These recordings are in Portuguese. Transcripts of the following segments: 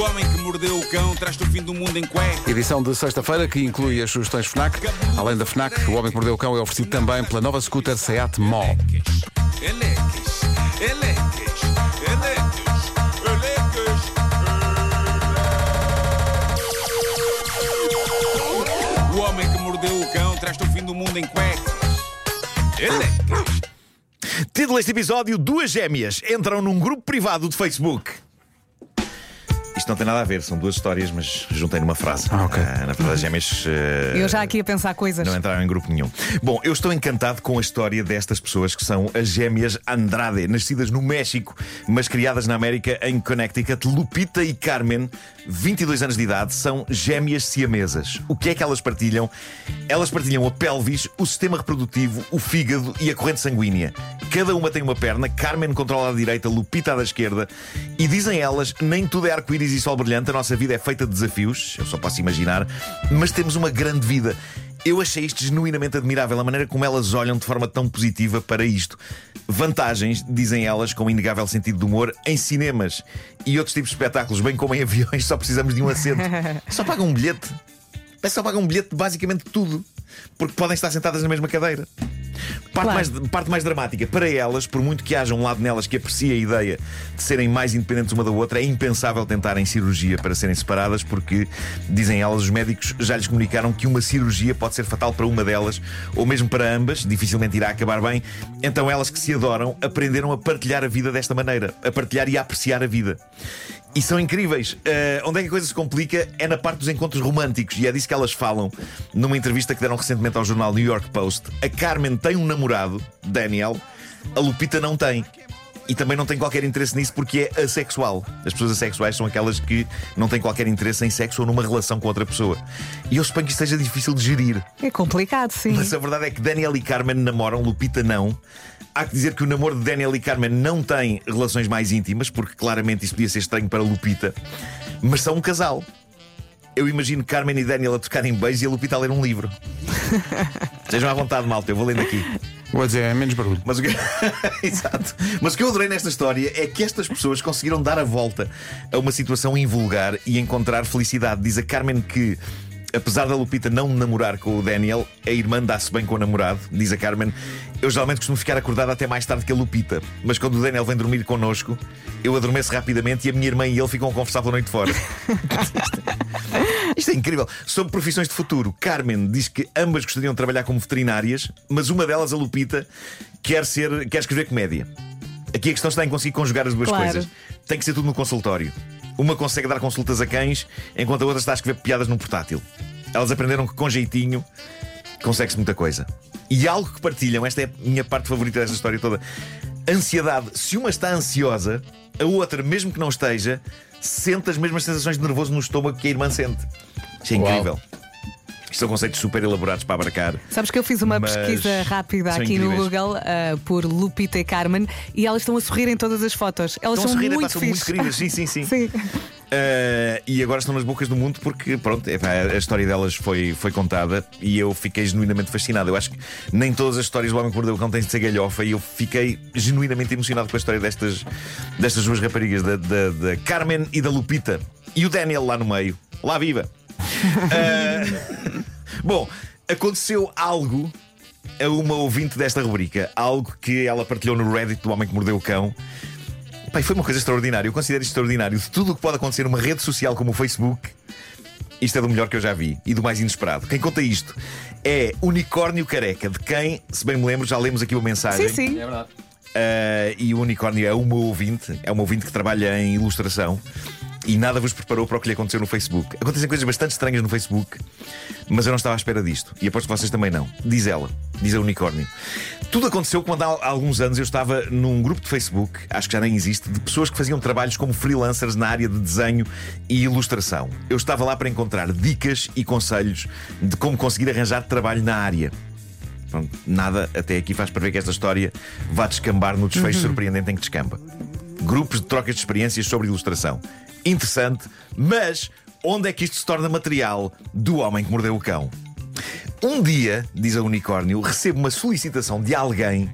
O homem que mordeu o cão traz-te o fim do mundo em cueca. Edição de sexta-feira que inclui as sugestões FNAC. Além da FNAC, o Homem que Mordeu o Cão é oferecido também pela nova scooter Seat Mó. Eleques, eleques, eleques, eleques. O homem que mordeu o cão traz-te o fim do mundo em cuecas. Eleques. Título deste episódio: Duas gêmeas entram num grupo privado de Facebook. Isto não tem nada a ver, são duas histórias, mas juntei numa frase. Ah, ok. na verdade, as gêmeas. eh, Eu já aqui a pensar coisas. Não entraram em grupo nenhum. Bom, eu estou encantado com a história destas pessoas que são as gêmeas Andrade, nascidas no México, mas criadas na América, em Connecticut. Lupita e Carmen, 22 anos de idade, são gêmeas siamesas. O que é que elas partilham? Elas partilham a pelvis, o sistema reprodutivo, o fígado e a corrente sanguínea. Cada uma tem uma perna, Carmen controla a direita, Lupita a da esquerda. E dizem elas, nem tudo é arco-íris e sol brilhante, a nossa vida é feita de desafios, eu só posso imaginar, mas temos uma grande vida. Eu achei isto genuinamente admirável, a maneira como elas olham de forma tão positiva para isto. Vantagens, dizem elas, com um inegável sentido de humor, em cinemas e outros tipos de espetáculos, bem como em aviões, só precisamos de um assento. Só pagam um bilhete. É só pagam um bilhete de basicamente tudo, porque podem estar sentadas na mesma cadeira. Parte, Claro. mais, parte mais dramática, para elas, por muito que haja um lado nelas que aprecie a ideia de serem mais independentes uma da outra, é impensável tentarem cirurgia para serem separadas, porque, dizem elas, os médicos já lhes comunicaram que uma cirurgia pode ser fatal para uma delas, ou mesmo para ambas, dificilmente irá acabar bem. Então elas que se adoram aprenderam a partilhar a vida desta maneira, a partilhar e a apreciar a vida. E são incríveis. Uh, onde é que a coisa se complica é na parte dos encontros românticos, e é disso que elas falam numa entrevista que deram recentemente ao jornal New York Post. A Carmen tem um namorado, Daniel, a Lupita não tem. E também não tem qualquer interesse nisso porque é assexual. As pessoas assexuais são aquelas que não têm qualquer interesse em sexo ou numa relação com outra pessoa. E eu suponho que isto seja difícil de gerir. É complicado, sim. Mas a verdade é que Daniel e Carmen namoram, Lupita não. Há que dizer que o namoro de Daniel e Carmen não tem relações mais íntimas, porque claramente isso podia ser estranho para Lupita, mas são um casal. Eu imagino Carmen e Daniel a tocarem beijos e a Lupita a ler um livro. Sejam à vontade, malta, eu vou lendo aqui. Vou dizer, é menos barulho. Mas o que... Exato. Mas o que eu adorei nesta história é que estas pessoas conseguiram dar a volta a uma situação invulgar e encontrar felicidade. Diz a Carmen que. Apesar da Lupita não namorar com o Daniel, a irmã dá-se bem com o namorado, diz a Carmen. Eu geralmente costumo ficar acordado até mais tarde que a Lupita, mas quando o Daniel vem dormir connosco, eu adormeço rapidamente e a minha irmã e ele ficam a conversar pela noite fora. Isto é incrível. Sobre profissões de futuro, Carmen diz que ambas gostariam de trabalhar como veterinárias, mas uma delas, a Lupita, quer, ser, quer escrever comédia. Aqui a questão está em conseguir conjugar as duas Claro. coisas. Tem que ser tudo no consultório. Uma consegue dar consultas a cães, enquanto a outra está a escrever piadas num portátil. Elas aprenderam que com jeitinho consegue-se muita coisa. E algo que partilham, esta é a minha parte favorita desta história toda. Ansiedade. Se uma está ansiosa, a outra, mesmo que não esteja, sente as mesmas sensações de nervoso no estômago que a irmã sente. Isto é Uau. incrível. Isto são conceitos super elaborados para abarcar. Sabes que eu fiz uma Mas pesquisa rápida aqui no incríveis. Google ah, por Lupita e Carmen e elas estão a sorrir em todas as fotos. Elas Estão a são sorrir, epá, muito são muito queridas. Sim, sim, sim. Sim. Uh, e agora estão nas bocas do mundo porque, pronto, a história delas foi, foi contada e eu fiquei genuinamente fascinado. Eu acho que nem todas as histórias do Homem que Mordeu o Cão têm de ser galhofa e eu fiquei genuinamente emocionado com a história destas, destas duas raparigas, da, da, da Carmen e da Lupita. E o Daniel lá no meio. Lá viva! Uh, bom, aconteceu algo a uma ouvinte desta rubrica, algo que ela partilhou no Reddit do Homem que Mordeu o Cão. Pai, foi uma coisa extraordinária. Eu considero isto extraordinário. De tudo o que pode acontecer numa rede social como o Facebook, isto é do melhor que eu já vi e do mais inesperado. Quem conta isto é Unicórnio Careca, de quem, se bem me lembro, já lemos aqui uma mensagem. Sim, sim. Uh, e o Unicórnio é uma ouvinte, é uma ouvinte que trabalha em ilustração e nada vos preparou para o que lhe aconteceu no Facebook. Acontecem coisas bastante estranhas no Facebook, mas eu não estava à espera disto. E aposto que vocês também não. Diz ela, diz a Unicórnio. Tudo aconteceu quando há alguns anos eu estava num grupo de Facebook, acho que já nem existe, de pessoas que faziam trabalhos como freelancers na área de desenho e ilustração. Eu estava lá para encontrar dicas e conselhos de como conseguir arranjar trabalho na área. Pronto, nada até aqui faz prever que esta história vá descambar no desfecho surpreendente em que descamba. Grupos de trocas de experiências sobre ilustração. Interessante, mas onde é que isto se torna material do homem que mordeu o cão? Um dia, diz a Unicórnio, recebo uma solicitação de alguém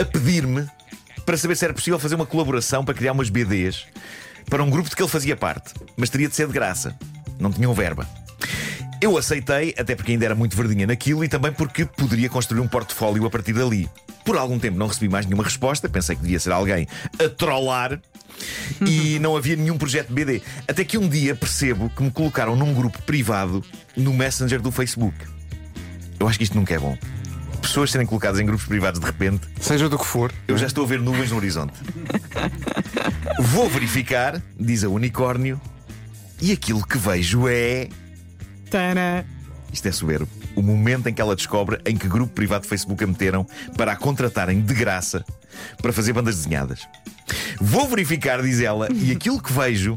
a pedir-me para saber se era possível fazer uma colaboração para criar umas BDs para um grupo de que ele fazia parte, mas teria de ser de graça. Não tinham verba. Eu aceitei, até porque ainda era muito verdinha naquilo e também porque poderia construir um portfólio a partir dali. Por algum tempo não recebi mais nenhuma resposta, pensei que devia ser alguém a trollar e não havia nenhum projeto BD. Até que um dia percebo que me colocaram num grupo privado no Messenger do Facebook. Eu acho que isto nunca é bom. Pessoas serem colocadas em grupos privados de repente, Seja do que for. eu já estou a ver nuvens no horizonte. Vou verificar, diz a unicórnio, e aquilo que vejo é. Tana. Isto é soberbo. O momento em que ela descobre em que grupo privado de Facebook a meteram para a contratarem de graça para fazer bandas desenhadas. Vou verificar, diz ela, e aquilo que vejo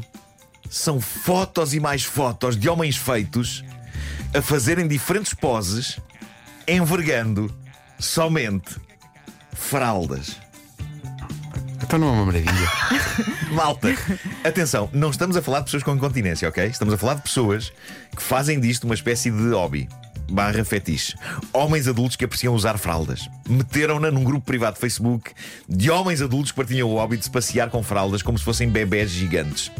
são fotos e mais fotos de homens feitos a fazerem diferentes poses, envergando somente fraldas. Então não é uma maravilha. Malta, atenção, não estamos a falar de pessoas com incontinência, ok? Estamos a falar de pessoas que fazem disto uma espécie de hobby. Barra fetiche. Homens adultos que apreciam usar fraldas. Meteram-na num grupo privado de Facebook de homens adultos que partilham o hobby de se passear com fraldas como se fossem bebés gigantes.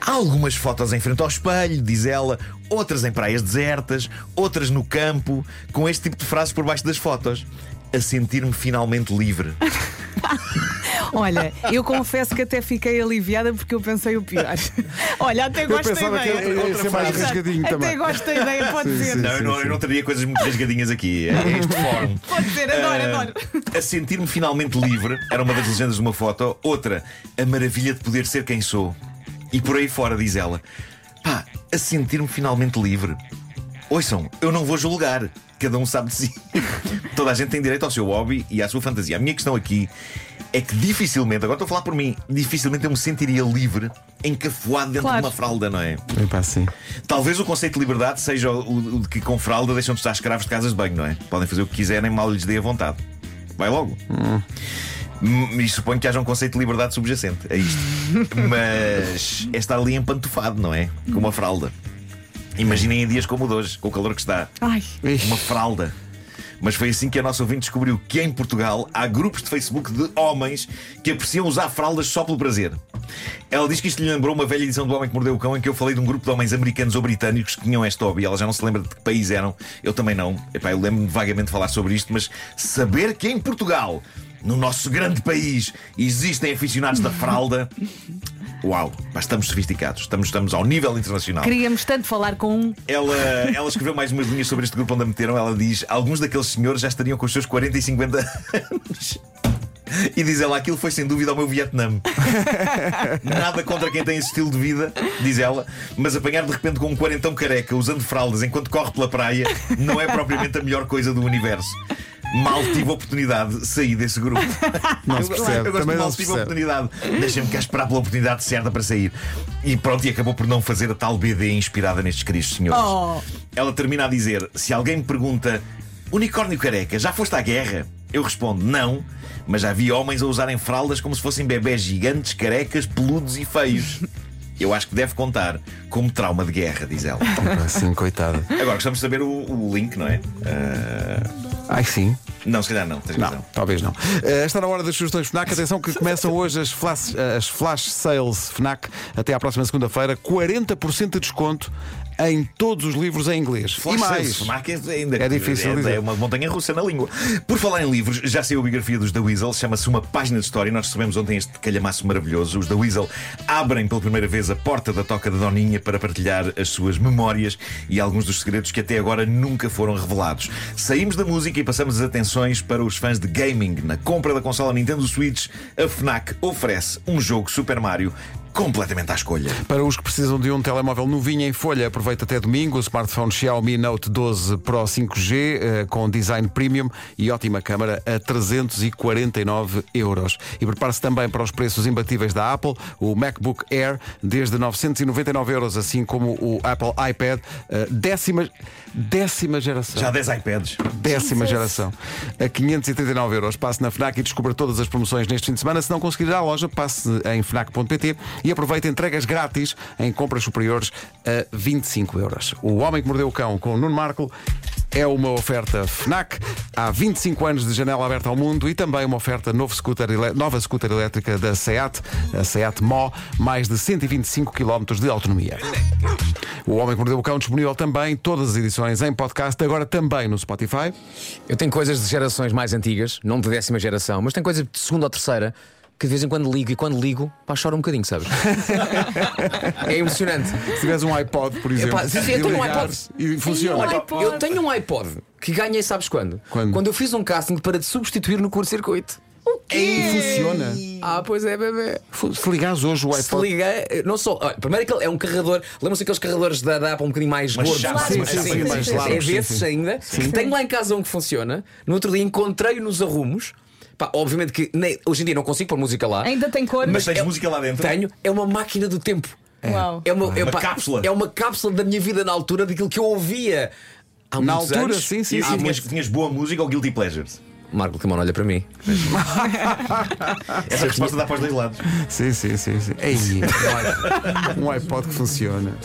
Há algumas fotos em frente ao espelho, diz ela, outras em praias desertas, outras no campo, com este tipo de frases por baixo das fotos. A sentir-me finalmente livre. Olha, eu confesso que até fiquei aliviada porque eu pensei o pior. Olha, até gosto da pensava que ideia. ia ser mais rasgadinho Até também. gosto da ideia, pode Sim, ser. sim. Não, eu não, eu não teria coisas muito rasgadinhas aqui. É este fórum. Pode ser, adoro, Ah, adoro. A sentir-me finalmente livre era uma das legendas de uma foto. Outra, a maravilha de poder ser quem sou. E por aí fora, diz ela, pá, a sentir-me finalmente livre. Ouçam, eu não vou julgar. Cada um sabe de si. Toda a gente tem direito ao seu hobby e à sua fantasia. A minha questão aqui é que dificilmente, agora estou a falar por mim, dificilmente eu me sentiria livre encafuado dentro Claro. de uma fralda, não é? Bem pá, assim. Talvez o conceito de liberdade seja o, o de que com fralda deixam de estar escravos de casas de banho, não é? Podem fazer o que quiserem, mal lhes dê a vontade. Vai logo. Hum, E suponho que haja um conceito de liberdade subjacente a isto. Mas é estar ali empantufado, não é? Com uma fralda. Imaginem em dias como o de hoje, com o calor que está. Ai. Uma fralda. Mas foi assim que a nossa ouvinte descobriu que em Portugal há grupos de Facebook de homens que apreciam usar fraldas só pelo prazer. Ela diz que isto lhe lembrou uma velha edição do Homem que Mordeu o Cão em que eu falei de um grupo de homens americanos ou britânicos que tinham este hobby. Ela já não se lembra de que país eram. Eu também não. Epá, eu lembro-me vagamente de falar sobre isto, mas saber que em Portugal, no nosso grande país, existem aficionados da fralda. Uau, pá, estamos sofisticados, estamos, estamos ao nível internacional. queríamos tanto falar com um. Ela, ela escreveu mais umas linhas sobre este grupo onde a meteram. Ela diz: alguns daqueles senhores já estariam com os seus 40 e 50 anos. E diz ela: aquilo foi sem dúvida ao meu Vietnã. Nada contra quem tem esse estilo de vida, diz ela, mas apanhar de repente com um quarentão careca usando fraldas enquanto corre pela praia não é propriamente a melhor coisa do universo. Mal tive a oportunidade de sair desse grupo. Não se percebe, Eu gosto também de mal tive a oportunidade. Deixa-me cá esperar pela oportunidade certa para sair. E pronto, e acabou por não fazer a tal BD inspirada nestes queridos senhores. Oh. Ela termina a dizer: se alguém me pergunta, unicórnio careca, já foste à guerra? Eu respondo: não, mas já vi homens a usarem fraldas como se fossem bebés gigantes, carecas, peludos e feios. Eu acho que deve contar como trauma de guerra, diz ela. Assim, coitada. Agora gostamos de saber o, o link, não é? Ah, Ai, sim. não, se calhar não, tens Não, razão. talvez não. Eh, Está na hora das sugestões FNAC. Atenção que começam hoje as flash, as flash sales FNAC até à próxima segunda-feira. 40% de desconto em todos os livros em inglês. Flash e mais. sales, é, ainda, É difícil é, é uma montanha russa na língua. Por falar em livros, já saiu a biografia dos The Weasel, chama-se Uma Página de História. Nós recebemos ontem este calhamaço maravilhoso. Os The Weasel abrem pela primeira vez a porta da toca da Doninha para partilhar as suas memórias e alguns dos segredos que até agora nunca foram revelados. Saímos da música e passamos as atenções para os fãs de gaming. Na compra da consola Nintendo Switch, a Fnac oferece um jogo Super Mario completamente à escolha. Para os que precisam de um telemóvel novinho em folha, aproveita até domingo o smartphone Xiaomi Note 12 Pro 5G eh, com design premium e ótima câmara a 349 euros. E prepare-se também para os preços imbatíveis da Apple, o MacBook Air desde 999 euros, assim como o Apple iPad eh, décima, décima geração. Já 10 iPads. Décima geração. A 539 euros. Passe na FNAC e descubra todas as promoções neste fim de semana. Se não conseguir ir à loja, passe em FNAC.pt e aproveita entregas grátis em compras superiores a 25 euros. O Homem que Mordeu o Cão com o Nuno Marco é uma oferta FNAC, há 25 anos de janela aberta ao mundo e também uma oferta novo scooter, nova scooter elétrica da SEAT, a SEAT Mó, mais de 125 km de autonomia. O Homem que Mordeu o Cão disponível também, todas as edições em podcast, agora também no Spotify. Eu tenho coisas de gerações mais antigas, não de décima geração, mas tenho coisas de segunda ou terceira que de vez em quando ligo e quando ligo, pá, choro um bocadinho, sabes? é emocionante. Se tiveres um iPod, por exemplo, Epá, sim, eu e tenho um iPod. E funciona. Olha, Olha, eu tenho um iPod que ganhei, sabes quando? Quando? eu fiz um casting para te substituir no curto-circuito. E funciona. Ah, pois é, bebê. Se ligares hoje o Se iPod. liga, não só. olha, primeiro que ele é um carregador. Lembram-se aqueles carregadores da, da Apple um bocadinho mais Mas gordos? chato, Sim, sim, chato. sim, mais É desses sim. ainda. Tenho lá em casa um que funciona. No outro dia encontrei-o nos arrumos. Pá, obviamente que nem- hoje em dia não consigo pôr música lá. Ainda tem cor? Mas tens é- música lá dentro? Tenho. É uma máquina do tempo. Uau. É uma, é, Uma pá, cápsula. É uma cápsula da minha vida na altura daquilo que eu ouvia. Há Na muitos altura, anos. sim, sim, E, sim. tinhas, tinhas boa música ou guilty pleasures? Marco Limão, olha para mim. Essa resposta dá para os dois lados. Sim, sim, sim. sim. Ei, um iPod que funciona.